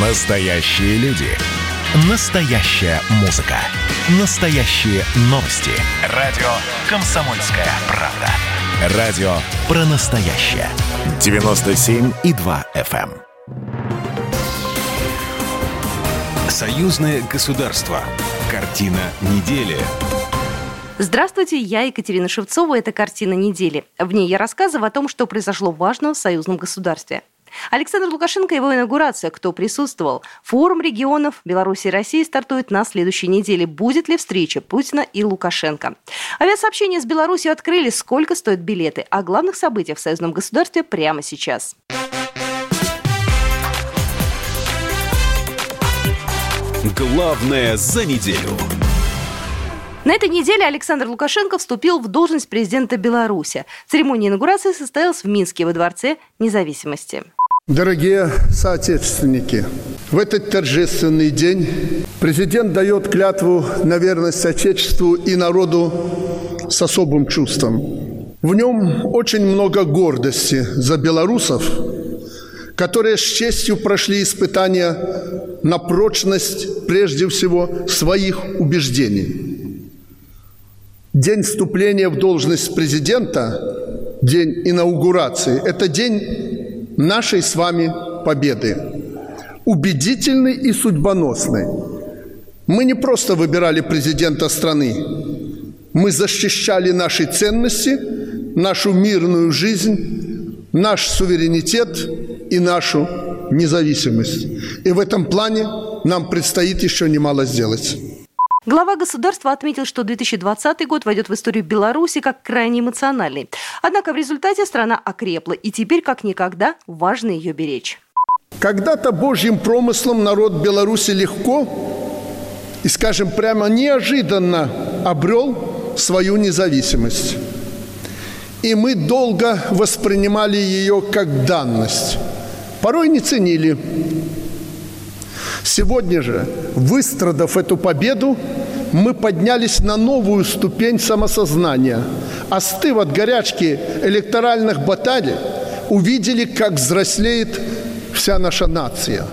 Настоящие люди. Настоящая музыка. Настоящие новости. Радио «Комсомольская правда». Радио про настоящее. 97,2 FM. эм. Союзное государство. Картина недели. Здравствуйте, я Екатерина Шевцова. Это «Картина недели». В ней я рассказываю о том, что произошло важного в союзном государстве. Александр Лукашенко и его инаугурация. Кто присутствовал? Форум регионов Беларуси и России стартует на следующей неделе. Будет ли встреча Путина и Лукашенко? Авиасообщение с Беларусью открыли. Сколько стоят билеты? О главных событиях в союзном государстве прямо сейчас. Главное за неделю. На этой неделе Александр Лукашенко вступил в должность президента Беларуси. Церемония инаугурации состоялась в Минске во Дворце независимости. Дорогие соотечественники, в этот торжественный день президент дает клятву на верность Отечеству и народу с особым чувством. В нем очень много гордости за белорусов, которые с честью прошли испытания на прочность прежде всего своих убеждений. День вступления в должность президента, день инаугурации – это день нашей с вами победы. Убедительный и судьбоносный. Мы не просто выбирали президента страны, мы защищали наши ценности, нашу мирную жизнь, наш суверенитет и нашу независимость. И в этом плане нам предстоит еще немало сделать. Глава государства отметил, что 2020 год войдет в историю Беларуси как крайне эмоциональный. Однако в результате страна окрепла, и теперь как никогда важно ее беречь. Когда-то Божьим промыслом народ Беларуси легко и, скажем прямо, неожиданно обрел свою независимость. И мы долго воспринимали ее как данность. Порой не ценили. Сегодня же, выстрадав эту победу, мы поднялись на новую ступень самосознания. Остыв от горячки электоральных баталий, увидели, как взрослеет вся наша нация.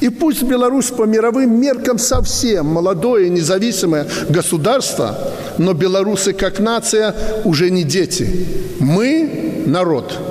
И пусть Беларусь по мировым меркам совсем молодое независимое государство, но белорусы как нация уже не дети. Мы – народ –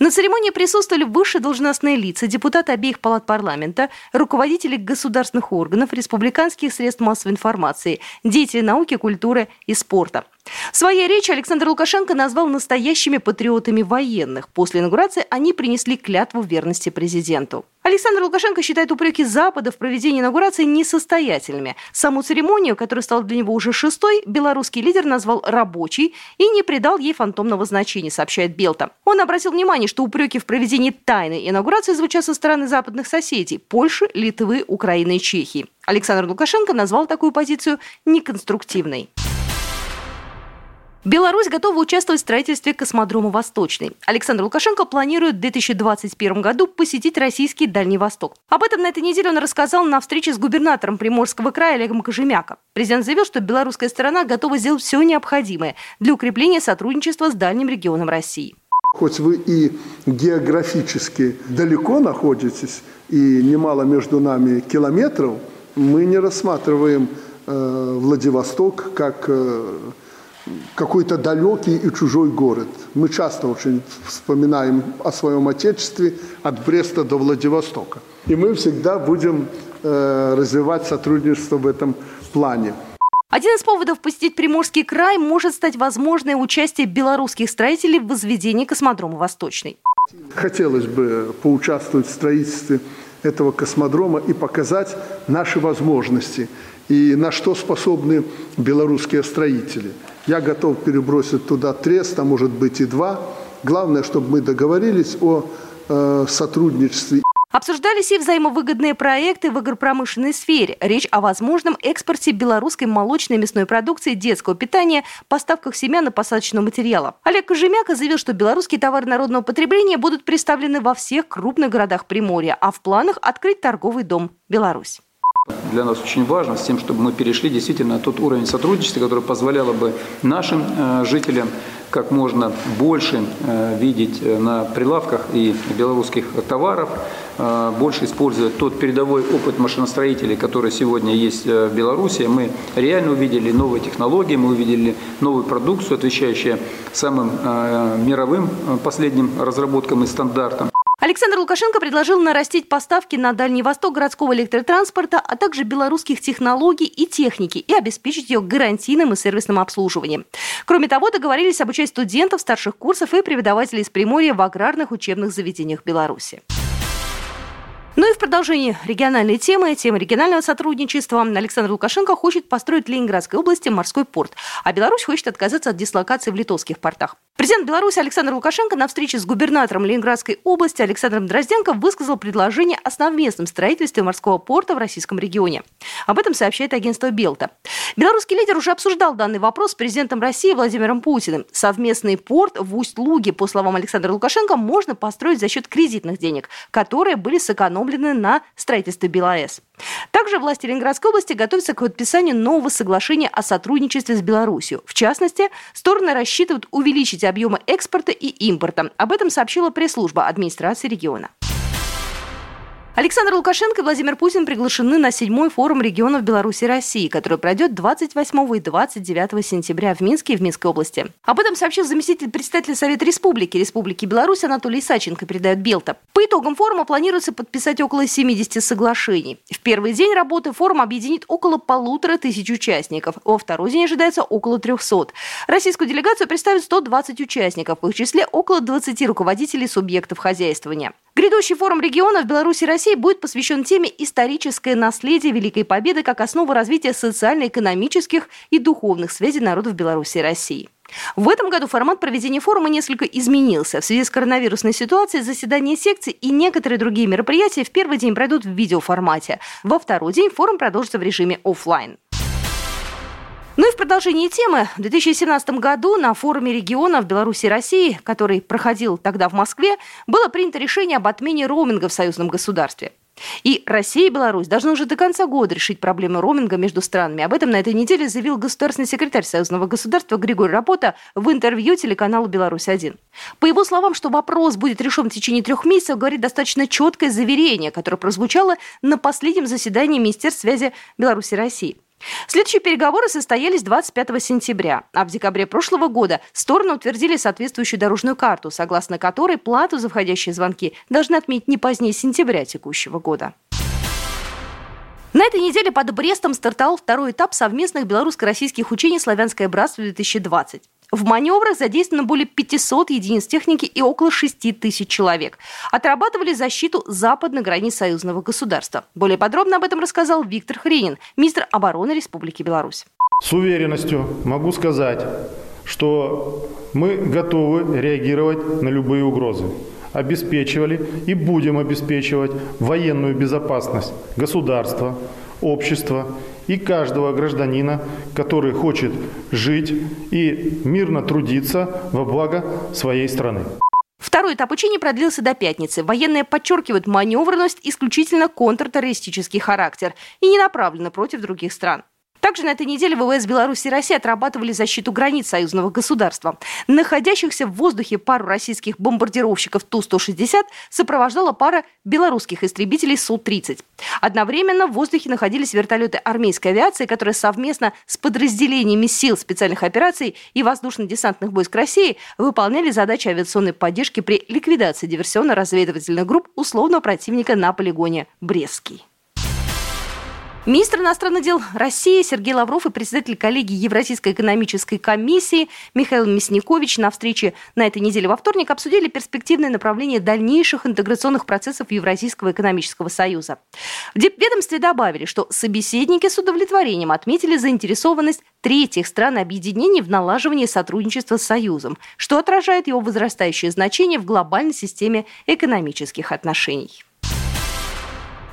на церемонии присутствовали высшие должностные лица, депутаты обеих палат парламента, руководители государственных органов, республиканских средств массовой информации, деятели науки, культуры и спорта. В своей речи Александр Лукашенко назвал настоящими патриотами военных. После инаугурации они принесли клятву верности президенту. Александр Лукашенко считает упреки Запада в проведении инаугурации несостоятельными. Саму церемонию, которая стала для него уже шестой, белорусский лидер назвал рабочей и не придал ей фантомного значения, сообщает Белта. Он обратил внимание, что упреки в проведении тайной инаугурации звучат со стороны западных соседей – Польши, Литвы, Украины и Чехии. Александр Лукашенко назвал такую позицию неконструктивной. Беларусь готова участвовать в строительстве космодрома «Восточный». Александр Лукашенко планирует в 2021 году посетить российский Дальний Восток. Об этом на этой неделе он рассказал на встрече с губернатором Приморского края Олегом Кожемяко. Президент заявил, что белорусская сторона готова сделать все необходимое для укрепления сотрудничества с дальним регионом России. Хоть вы и географически далеко находитесь, и немало между нами километров, мы не рассматриваем э, Владивосток как э, какой-то далекий и чужой город. Мы часто очень вспоминаем о своем Отечестве от Бреста до Владивостока. И мы всегда будем э, развивать сотрудничество в этом плане. Один из поводов посетить Приморский край может стать возможное участие белорусских строителей в возведении космодрома «Восточный». Хотелось бы поучаствовать в строительстве этого космодрома и показать наши возможности и на что способны белорусские строители. Я готов перебросить туда трест, а может быть и два. Главное, чтобы мы договорились о э, сотрудничестве. Обсуждались и взаимовыгодные проекты в агропромышленной сфере. Речь о возможном экспорте белорусской молочной и мясной продукции детского питания, поставках семян и посадочного материала. Олег Кожемяка заявил, что белорусские товары народного потребления будут представлены во всех крупных городах Приморья, а в планах открыть торговый дом «Беларусь». Для нас очень важно с тем, чтобы мы перешли действительно тот уровень сотрудничества, который позволяло бы нашим э, жителям как можно больше э, видеть на прилавках и белорусских товаров, больше использовать тот передовой опыт машиностроителей, который сегодня есть в Беларуси. Мы реально увидели новые технологии, мы увидели новую продукцию, отвечающую самым мировым последним разработкам и стандартам. Александр Лукашенко предложил нарастить поставки на Дальний Восток городского электротранспорта, а также белорусских технологий и техники и обеспечить ее гарантийным и сервисным обслуживанием. Кроме того, договорились обучать студентов старших курсов и преподавателей из Приморья в аграрных учебных заведениях Беларуси. Ну и в продолжении региональной темы, темы регионального сотрудничества, Александр Лукашенко хочет построить в Ленинградской области морской порт, а Беларусь хочет отказаться от дислокации в литовских портах. Президент Беларуси Александр Лукашенко на встрече с губернатором Ленинградской области Александром Дрозденко высказал предложение о совместном строительстве морского порта в российском регионе. Об этом сообщает агентство Белта. Белорусский лидер уже обсуждал данный вопрос с президентом России Владимиром Путиным. Совместный порт в Усть-Луге, по словам Александра Лукашенко, можно построить за счет кредитных денег, которые были сэкономлены на строительстве БелАЭС. Также власти Ленинградской области готовятся к подписанию нового соглашения о сотрудничестве с Беларусью. В частности, стороны рассчитывают увеличить объемы экспорта и импорта. Об этом сообщила пресс-служба администрации региона. Александр Лукашенко и Владимир Путин приглашены на седьмой форум регионов Беларуси и России, который пройдет 28 и 29 сентября в Минске и в Минской области. Об этом сообщил заместитель председателя Совета Республики Республики Беларусь Анатолий Саченко, передает Белта. По итогам форума планируется подписать около 70 соглашений. В первый день работы форум объединит около полутора тысяч участников. Во второй день ожидается около 300. Российскую делегацию представят 120 участников, в их числе около 20 руководителей субъектов хозяйствования. Грядущий форум регионов Беларуси и России будет посвящен теме «Историческое наследие Великой Победы как основа развития социально-экономических и духовных связей народов Беларуси и России». В этом году формат проведения форума несколько изменился. В связи с коронавирусной ситуацией заседания секций и некоторые другие мероприятия в первый день пройдут в видеоформате. Во второй день форум продолжится в режиме офлайн. Ну и в продолжении темы, в 2017 году на форуме регионов Беларуси и России, который проходил тогда в Москве, было принято решение об отмене роуминга в союзном государстве. И Россия и Беларусь должны уже до конца года решить проблемы роуминга между странами. Об этом на этой неделе заявил государственный секретарь Союзного государства Григорий Рапота в интервью телеканалу «Беларусь-1». По его словам, что вопрос будет решен в течение трех месяцев, говорит достаточно четкое заверение, которое прозвучало на последнем заседании Министерства связи Беларуси и России. Следующие переговоры состоялись 25 сентября, а в декабре прошлого года стороны утвердили соответствующую дорожную карту, согласно которой плату за входящие звонки должны отменить не позднее сентября текущего года. На этой неделе под Брестом стартовал второй этап совместных белорусско-российских учений «Славянское братство-2020». В маневрах задействовано более 500 единиц техники и около 6 тысяч человек. Отрабатывали защиту западных границ союзного государства. Более подробно об этом рассказал Виктор Хренин, министр обороны Республики Беларусь. С уверенностью могу сказать, что мы готовы реагировать на любые угрозы обеспечивали и будем обеспечивать военную безопасность государства, общества и каждого гражданина, который хочет жить и мирно трудиться во благо своей страны. Второй этап учений продлился до пятницы. Военные подчеркивают маневренность, исключительно контртеррористический характер и не направлены против других стран. Также на этой неделе ВВС Беларуси и России отрабатывали защиту границ союзного государства. Находящихся в воздухе пару российских бомбардировщиков Ту-160 сопровождала пара белорусских истребителей Су-30. Одновременно в воздухе находились вертолеты армейской авиации, которые совместно с подразделениями сил специальных операций и воздушно-десантных войск России выполняли задачи авиационной поддержки при ликвидации диверсионно-разведывательных групп условного противника на полигоне Брестский. Министр иностранных дел России Сергей Лавров и председатель коллегии Евразийской экономической комиссии Михаил Мясникович на встрече на этой неделе во вторник обсудили перспективные направления дальнейших интеграционных процессов Евразийского экономического союза. В ведомстве добавили, что собеседники с удовлетворением отметили заинтересованность третьих стран объединений в налаживании сотрудничества с Союзом, что отражает его возрастающее значение в глобальной системе экономических отношений.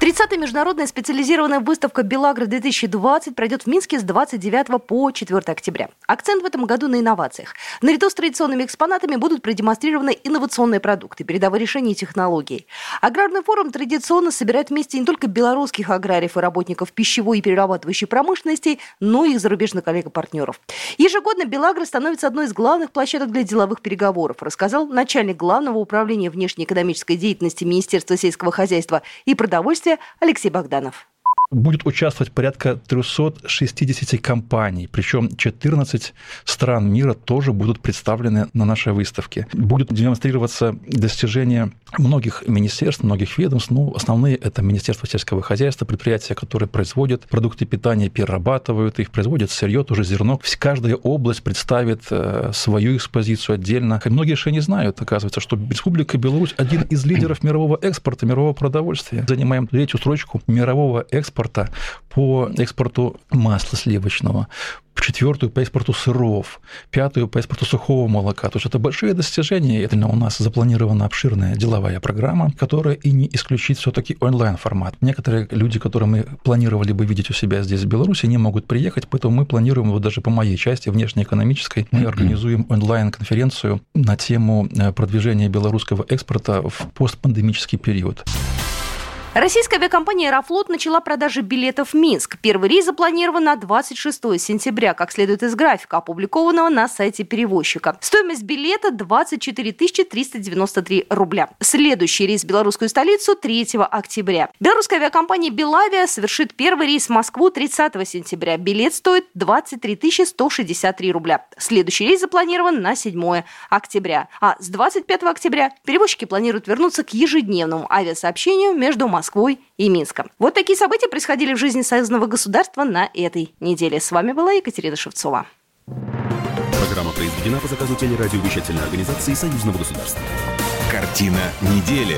30-я международная специализированная выставка «Белагра-2020» пройдет в Минске с 29 по 4 октября. Акцент в этом году на инновациях. Наряду с традиционными экспонатами будут продемонстрированы инновационные продукты, передовые решения и технологии. Аграрный форум традиционно собирает вместе не только белорусских аграриев и работников пищевой и перерабатывающей промышленности, но и их зарубежных коллег и партнеров. Ежегодно «Белагра» становится одной из главных площадок для деловых переговоров, рассказал начальник Главного управления внешнеэкономической деятельности Министерства сельского хозяйства и продовольствия Алексей Богданов будет участвовать порядка 360 компаний, причем 14 стран мира тоже будут представлены на нашей выставке. Будут демонстрироваться достижения многих министерств, многих ведомств. Ну, основные это Министерство сельского хозяйства, предприятия, которые производят продукты питания, перерабатывают их, производят сырье, тоже зерно. Каждая область представит э, свою экспозицию отдельно. И многие еще не знают, оказывается, что Республика Беларусь один из лидеров мирового экспорта, мирового продовольствия. Занимаем третью строчку мирового экспорта экспорта по экспорту масла сливочного, четвертую по экспорту сыров, пятую по экспорту сухого молока. То есть это большие достижения. Это у нас запланирована обширная деловая программа, которая и не исключит все-таки онлайн-формат. Некоторые люди, которые мы планировали бы видеть у себя здесь, в Беларуси, не могут приехать, поэтому мы планируем, вот даже по моей части внешнеэкономической, мы организуем онлайн-конференцию на тему э, продвижения белорусского экспорта в постпандемический период. Российская авиакомпания «Аэрофлот» начала продажи билетов в Минск. Первый рейс запланирован на 26 сентября, как следует из графика, опубликованного на сайте перевозчика. Стоимость билета 24 393 рубля. Следующий рейс в белорусскую столицу 3 октября. Белорусская авиакомпания «Белавия» совершит первый рейс в Москву 30 сентября. Билет стоит 23 163 рубля. Следующий рейс запланирован на 7 октября. А с 25 октября перевозчики планируют вернуться к ежедневному авиасообщению между Москвой Москвой и Минском. Вот такие события происходили в жизни союзного государства на этой неделе. С вами была Екатерина Шевцова. Программа произведена по заказу телерадиовещательной организации союзного государства. Картина недели.